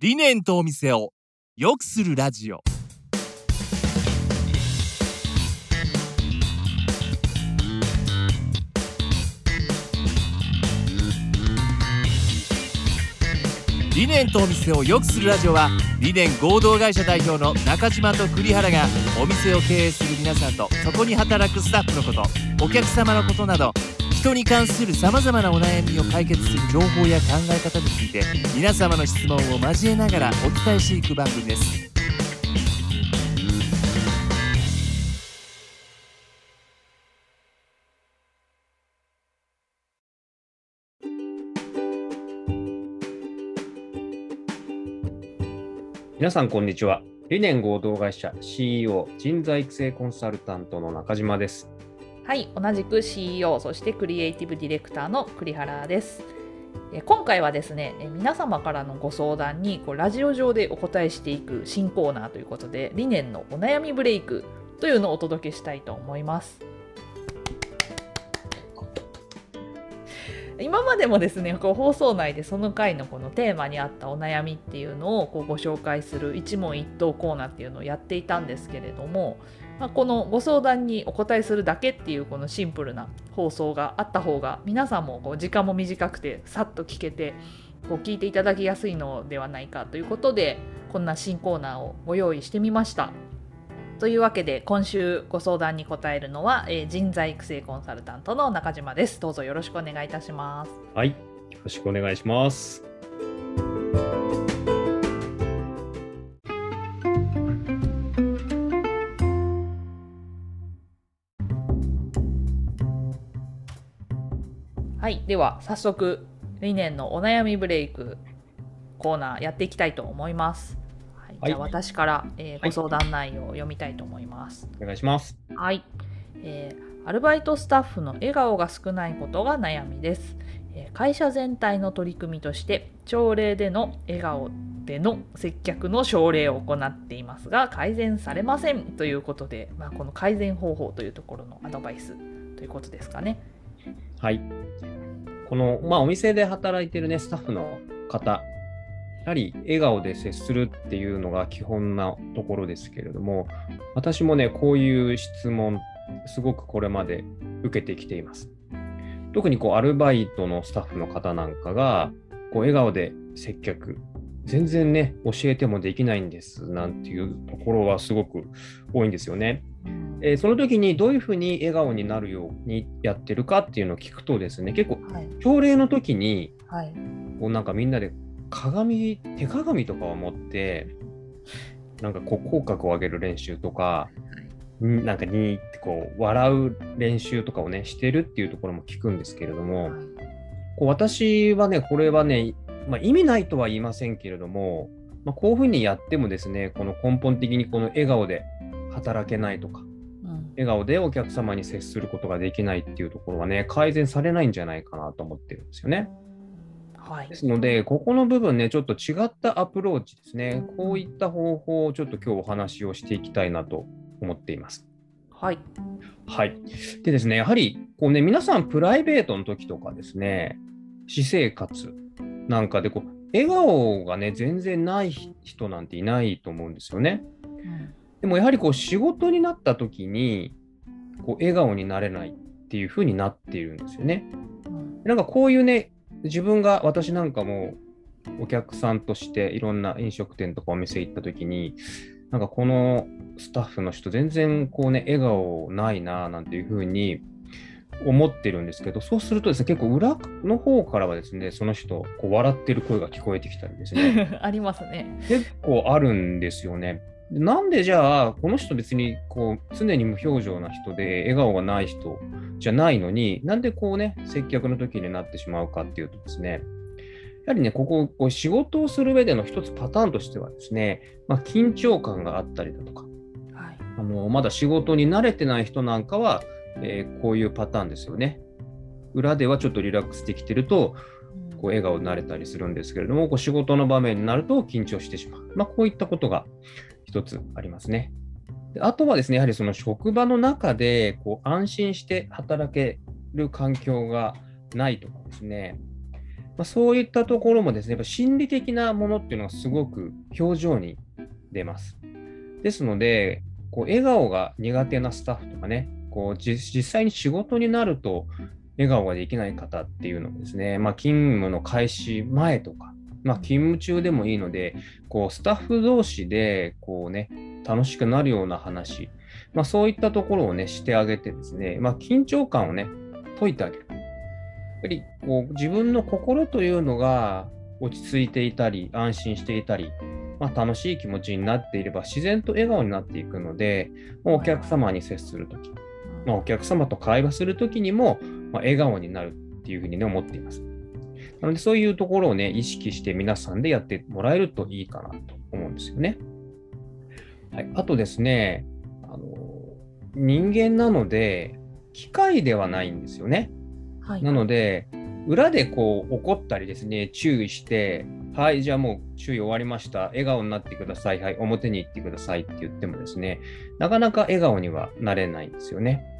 理念とお店を良くするラジオ。理念とお店を良くするラジオは理念合同会社代表の中島と栗原がお店を経営する皆さんとそこに働くスタッフのことお客様のことなど人に関するさまざまなお悩みを解決する情報や考え方について皆様の質問を交えながらお伝えしていく番組です皆さん、こんにちは。理念合同会社 CEO 人材育成コンサルタントの中島です。はい、同じく CEO そしてクリエイティブディレクターの栗原です。今回はですね、皆様からのご相談にこうラジオ上でお答えしていく新コーナーということで、理念のお悩みブレイクというのをお届けしたいと思います。今までもですねこう放送内でその回のこのテーマに合ったお悩みっていうのをこうご紹介する一問一答コーナーっていうのをやっていたんですけれども、まあ、このご相談にお答えするだけっていうこのシンプルな放送があった方が皆さんもこう時間も短くてさっと聞けてこう聞いていただきやすいのではないかということでこんな新コーナーをご用意してみました。というわけで今週ご相談に答えるのは、えー人材育成コンサルタントの中島です。どうぞよろしくお願いいたします。はい。よろしくお願いします。はい、では早速理念のお悩みブレイクコーナーやっていきたいと思います。はい、じゃあはい私から、えーご相談内容を読みたいと思います。お願いします。はい、えーアルバイトスタッフの笑顔が少ないことが悩みです。えー会社全体の取り組みとして朝礼での笑顔での接客の奨励を行っていますが改善されませんということで、まあ、この改善方法というところのアドバイスということですかね。はい。この、まあ、お店で働いてるね、スタッフの方、やはり笑顔で接するっていうのが基本なところですけれども、私もね、こういう質問、すごくこれまで受けてきています。特にこうアルバイトのスタッフの方なんかが、こう笑顔で接客、全然ね、教えてもできないんですなんていうところはすごく多いんですよね。えーその時にどういうふうに笑顔になるようにやってるかっていうのを聞くとですね、結構はい、朝礼の時にはい、こうなんかみんなで鏡手鏡とかを持ってなんかこう口角を上げる練習とか、んなんかにーってこう笑う練習とかをねしてるっていうところも聞くんですけれども、こう私はねこれはね、まあ、意味ないとは言いませんけれども、まあ、こういうふうにやってもですねこの根本的にこの笑顔で働けないとかうん。笑顔でお客様に接することができないっていうところはね改善されないんじゃないかなと思ってるんですよね。はいで、すので、ここの部分ね、ちょっと違ったアプローチですね。こういった方法をちょっと今日お話をしていきたいなと思っています。はい、はい。でですね、やはり、こうね、皆さんプライベートの時とかですね、私生活なんかでこう、笑顔がね、全然ない人なんていないと思うんですよね。うんでもやはりこう、仕事になった時に、こう、笑顔になれないっていう風になっているんですよね。うんなんかこういうね、自分が、私なんかもお客さんとしていろんな飲食店とかお店行った時に、なんかこのスタッフの人全然こうね、笑顔ないななんていうふうに思ってるんですけど、そうするとですね、結構裏の方からはですね、その人、こう笑ってる声が聞こえてきたりですね、ありますね。結構あるんですよね。でなんでじゃあ、この人別にこう常に無表情な人で笑顔がない人じゃないのに、なんでこうね、接客の時になってしまうかっていうとですね、やはりね、ここ、こう仕事をする上での一つパターンとしてはですね、まあ、緊張感があったりだとか、はい、あのまだ仕事に慣れてない人なんかは、えーこういうパターンですよね。裏ではちょっとリラックスできてると、こう笑顔になれたりするんですけれども、こう仕事の場面になると緊張してしまう。まあ、こういったことが一つありますね。であとはですね、やはりその職場の中でこう安心して働ける環境がないとかですね、まあ、そういったところもですね、やっぱ心理的なものっていうのがすごく表情に出ます。ですので、こう笑顔が苦手なスタッフとかね、こう実際に仕事になると笑顔ができない方っていうのもですね、まあ、勤務の開始前とか、まあ、勤務中でもいいので、こうスタッフ同士でこう、ね、楽しくなるような話、まあ、そういったところを、ね、してあげてですね、まあ、緊張感をね、解いてあげる。やっぱりこう自分の心というのが落ち着いていたり、安心していたり、まあ、楽しい気持ちになっていれば自然と笑顔になっていくので、お客様に接するとき、まあ、お客様と会話するときにも、まあ、笑顔になるっていうふうに、ね、思っています。なので、そういうところをね、意識して皆さんでやってもらえるといいかなと思うんですよね。はい、あとですね、あの人間なので、機械ではないんですよね。はい、なので、裏でこう怒ったりですね、注意して、はい、じゃあもう注意終わりました。笑顔になってください。はい、表に行ってくださいって言ってもですね、なかなか笑顔にはなれないんですよね。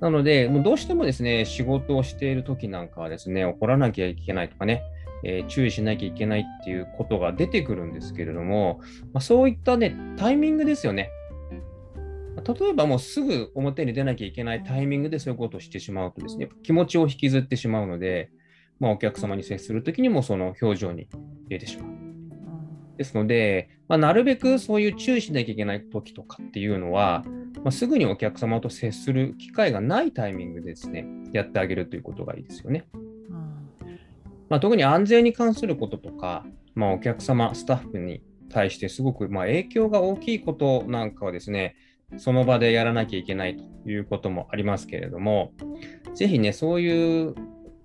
なので、もうどうしてもですね、仕事をしている時なんかはですね、怒らなきゃいけないとかね、えー、注意しなきゃいけないっていうことが出てくるんですけれども、まあ、そういったね、タイミングですよね。例えばもうすぐ表に出なきゃいけないタイミングでそういうことをしてしまうとですね、気持ちを引きずってしまうので、まあ、お客様に接するときにもその表情に出てしまう。ですので、まあ、なるべくそういう注意しなきゃいけない時とかっていうのは、まあ、すぐにお客様と接する機会がないタイミングでですね、やってあげるということがいいですよね。まあ、特に安全に関することとか、まあ、お客様、スタッフに対してすごくま影響が大きいことなんかはですね、その場でやらなきゃいけないということもありますけれども、ぜひね、そういう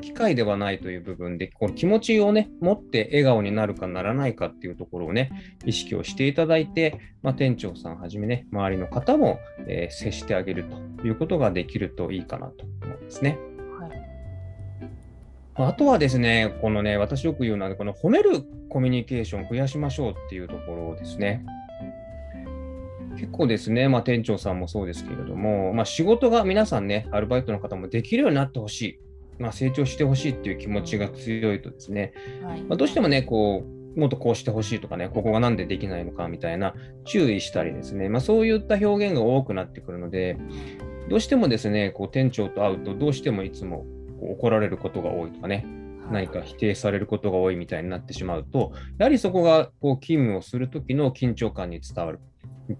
機会ではないという部分で、この気持ちをね、持って笑顔になるかならないかっていうところをね、意識をしていただいて、まあ、店長さんはじめね、周りの方も、えー、接してあげるということができるといいかなと思いますね。あとはですね、このね、私よく言うのは、この褒めるコミュニケーションを増やしましょうっていうところですね。結構ですね、まあ、店長さんもそうですけれども、まあ、仕事が皆さんね、アルバイトの方もできるようになってほしい。まあ、成長してほしいっていう気持ちが強いとですね、はい、まあ、どうしてもね、こう、もっとこうしてほしいとかね、ここがなんでできないのかみたいな注意したりですね、まあ、そういった表現が多くなってくるので、どうしてもですね、こう店長と会うと、どうしてもいつも怒られることが多いとかね、何か否定されることが多いみたいになってしまうと、やはりそこがこう勤務をするときの緊張感に伝わる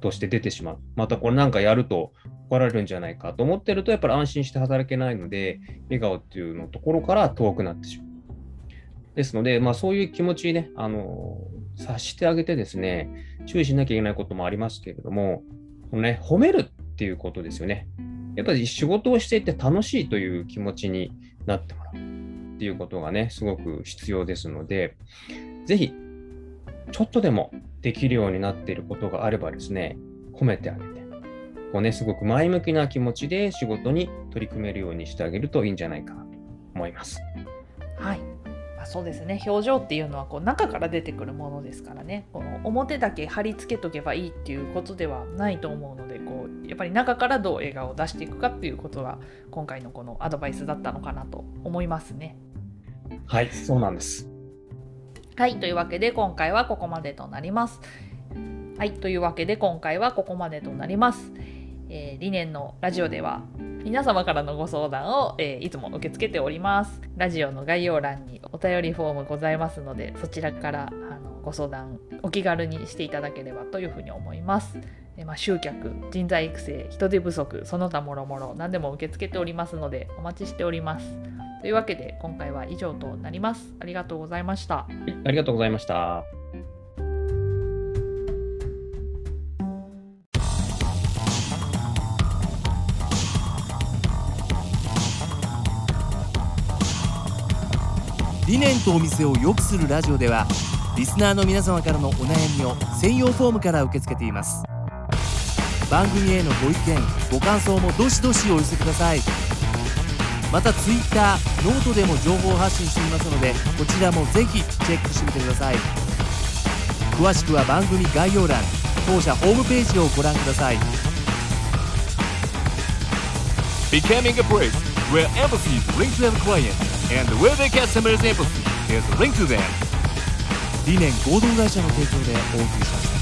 として出てしまう。またこれなんかやると怒られるんじゃないかと思ってると、やっぱり安心して働けないので、笑顔っていうのところから遠くなってしまう。ですので、まあ、そういう気持ちね、あの察してあげてですね、注意しなきゃいけないこともありますけれども、このね、褒めるっていうことですよね。やっぱり仕事をしていて楽しいという気持ちになってもらうっていうことがね、すごく必要ですので、ぜひ、ちょっとでもできるようになっていることがあればですね、褒めてあげて、こうね、すごく前向きな気持ちで仕事に取り組めるようにしてあげるといいんじゃないかなと思います。はい。まあ、そうですね表情っていうのはこう中から出てくるものですからねこの表だけ貼り付けとけばいいっていうことではないと思うのでこうやっぱり中からどう笑顔を出していくかっていうことが今回のこのアドバイスだったのかなと思いますね。はいそうなんですはい、というわけで今回はここまでとなります。はい、というわけで今回はここまでとなります。えー、理念のラジオでは皆様からのご相談を、えー、いつも受け付けております。ラジオの概要欄にお便りフォームございますので、そちらからあのご相談お気軽にしていただければというふうに思います。えまあ、集客、人材育成、人手不足、その他もろもろ何でも受け付けておりますのでお待ちしております。というわけで今回は以上となります。ありがとうございました。ありがとうございました。理念とお店を良くするラジオではリスナーの皆様からのお悩みを専用フォームから受け付けています。番組へのご意見ご感想もどしどしお寄せください。また Twitter、ノートでも情報発信していますのでこちらもぜひチェックしてみてください。詳しくは番組概要欄当社ホームページをご覧ください。Becoming a place where empathy is linked to the client and where they get some examples. Here's a link to them. 理念合同会社の提供でお送りしました